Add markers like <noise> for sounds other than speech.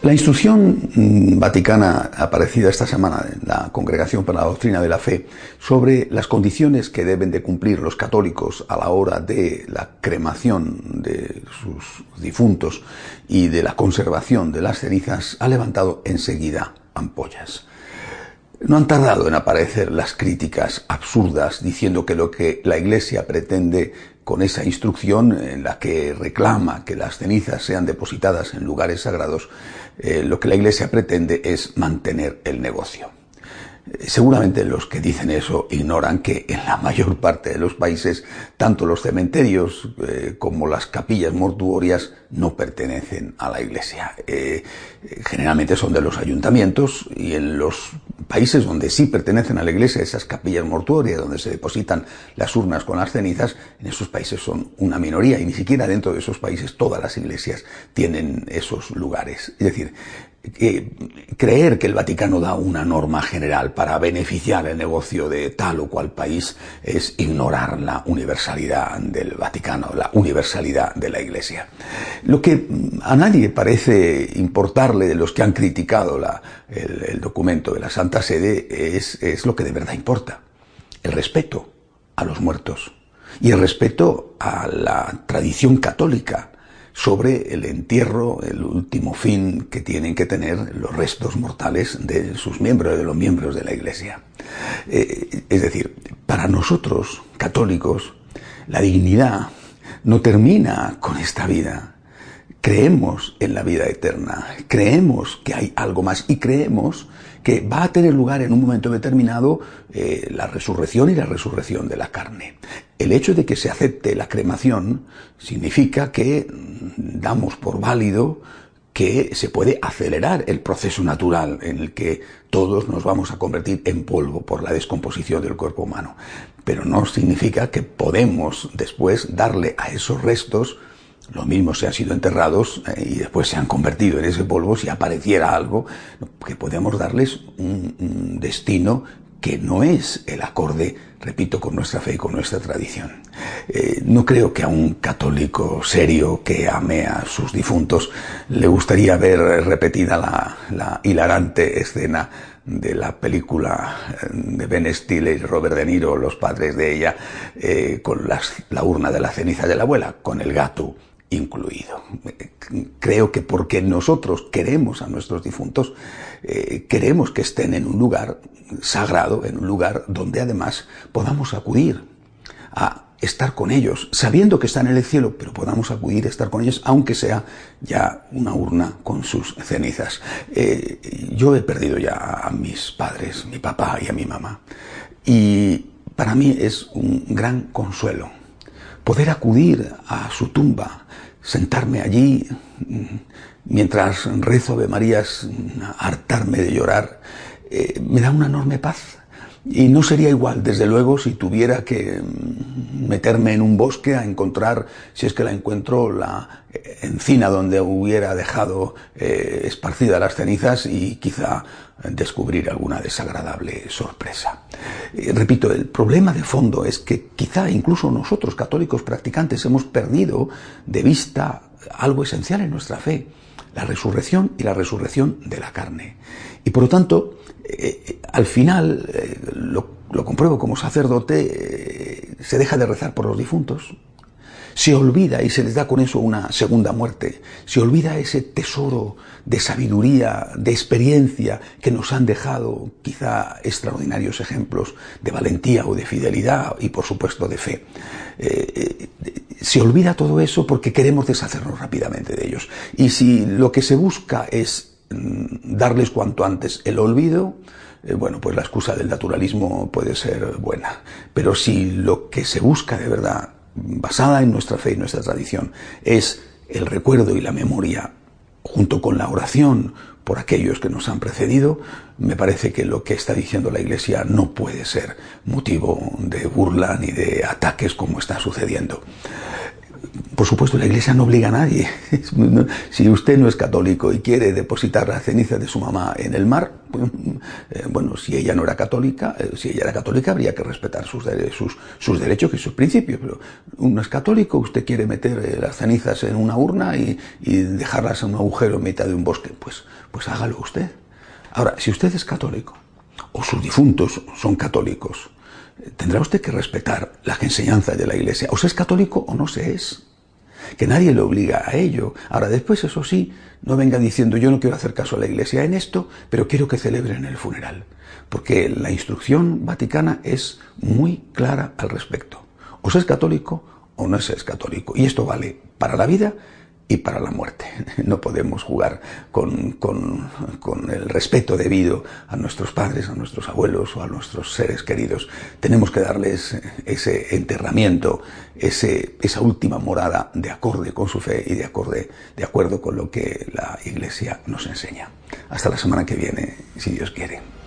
La instrucción mm, vaticana aparecida esta semana en la Congregación para la Doctrina de la Fe sobre las condiciones que deben de cumplir los católicos a la hora de la cremación de sus difuntos y de la conservación de las cenizas ha levantado enseguida ampollas. No han tardado en aparecer las críticas absurdas diciendo que lo que la Iglesia pretende con esa instrucción en la que reclama que las cenizas sean depositadas en lugares sagrados, eh, lo que la Iglesia pretende es mantener el negocio. Seguramente los que dicen eso ignoran que en la mayor parte de los países tanto los cementerios eh, como las capillas mortuorias no pertenecen a la iglesia. Eh, generalmente son de los ayuntamientos y en los países donde sí pertenecen a la iglesia, esas capillas mortuorias donde se depositan las urnas con las cenizas, en esos países son una minoría y ni siquiera dentro de esos países todas las iglesias tienen esos lugares. Es decir, creer que el Vaticano da una norma general para beneficiar el negocio de tal o cual país es ignorar la universalidad del Vaticano, la universalidad de la Iglesia. Lo que a nadie parece importarle de los que han criticado el, documento de la Santa Sede es, es lo que de verdad importa, el respeto a los muertos y el respeto a la tradición católica sobre el entierro, el último fin que tienen que tener los restos mortales de sus miembros, de los miembros de la Iglesia. Eh, es decir, para nosotros, católicos, la dignidad no termina con esta vida. Creemos en la vida eterna, creemos que hay algo más y creemos que va a tener lugar en un momento determinado eh, la resurrección y la resurrección de la carne. El hecho de que se acepte la cremación significa que damos por válido que se puede acelerar el proceso natural en el que todos nos vamos a convertir en polvo por la descomposición del cuerpo humano. Pero no significa que podemos después darle a esos restos lo mismo se han sido enterrados eh, y después se han convertido en ese polvo si apareciera algo que podemos darles un, destino que no es el acorde, repito, con nuestra fe y con nuestra tradición. Eh, no creo que a un católico serio que ame a sus difuntos le gustaría ver repetida la, hilarante escena de la película eh, de Ben Stiller y Robert De Niro, los padres de ella, con la urna de la ceniza de la abuela, con el gato incluido. Creo que porque nosotros queremos a nuestros difuntos, eh, queremos que estén en un lugar sagrado, en un lugar donde además podamos acudir a estar con ellos, sabiendo que están en el cielo, pero podamos acudir a estar con ellos, aunque sea ya una urna con sus cenizas. Eh, yo he perdido ya a mis padres, mi papá y a mi mamá, y para mí es un gran consuelo poder acudir a su tumba, sentarme allí mientras rezo Ave Marías, hartarme de llorar, eh, me da una enorme paz. Y no sería igual, desde luego, si tuviera que meterme en un bosque a encontrar, si es que la encuentro, la encina donde hubiera dejado eh, esparcidas las cenizas y quizá descubrir alguna desagradable sorpresa. Eh, repito, el problema de fondo es que quizá incluso nosotros, católicos practicantes, hemos perdido de vista algo esencial en nuestra fe, la resurrección y la resurrección de la carne. Y por lo tanto, eh, al final, eh, lo, compruebo como sacerdote, se deja de rezar por los difuntos, se olvida y se les da con eso una segunda muerte, se olvida ese tesoro de sabiduría, de experiencia que nos han dejado quizá extraordinarios ejemplos de valentía o de fidelidad y por supuesto de fe. Eh, eh, se olvida todo eso porque queremos deshacernos rápidamente de ellos. Y si lo que se busca es mm, darles cuanto antes el olvido, eh, bueno, pues la excusa del naturalismo puede ser buena. Pero si lo que se busca de verdad basada en nuestra fe y nuestra tradición, es el recuerdo y la memoria, junto con la oración por aquellos que nos han precedido, me parece que lo que está diciendo la Iglesia no puede ser motivo de burla ni de ataques como está sucediendo. Por supuesto, la Iglesia no obliga a nadie. <laughs> Si usted no es católico y quiere depositar las cenizas de su mamá en el mar, pues, eh, bueno, si ella no era católica, eh, si ella era católica habría que respetar sus, sus, sus derechos y sus principios. Pero uno es católico, usted quiere meter eh, las cenizas en una urna y, y dejarlas en un agujero en mitad de un bosque, pues, pues hágalo usted. Ahora, si usted es católico, o sus difuntos son católicos, tendrá usted que respetar las enseñanzas de la Iglesia. O se es católico o no se es que nadie le obliga a ello. Ahora, después, eso sí, no venga diciendo yo no quiero hacer caso a la Iglesia en esto, pero quiero que celebren el funeral. Porque la instrucción vaticana es muy clara al respecto. O se es católico o no se es católico. Y esto vale para la vida y para la muerte. <laughs> No podemos jugar con, con, con, el respeto debido a nuestros padres, a nuestros abuelos o a nuestros seres queridos. Tenemos que darles ese enterramiento, ese, esa última morada de acorde con su fe y de, acorde, de acuerdo con lo que la Iglesia nos enseña. Hasta la semana que viene, si Dios quiere.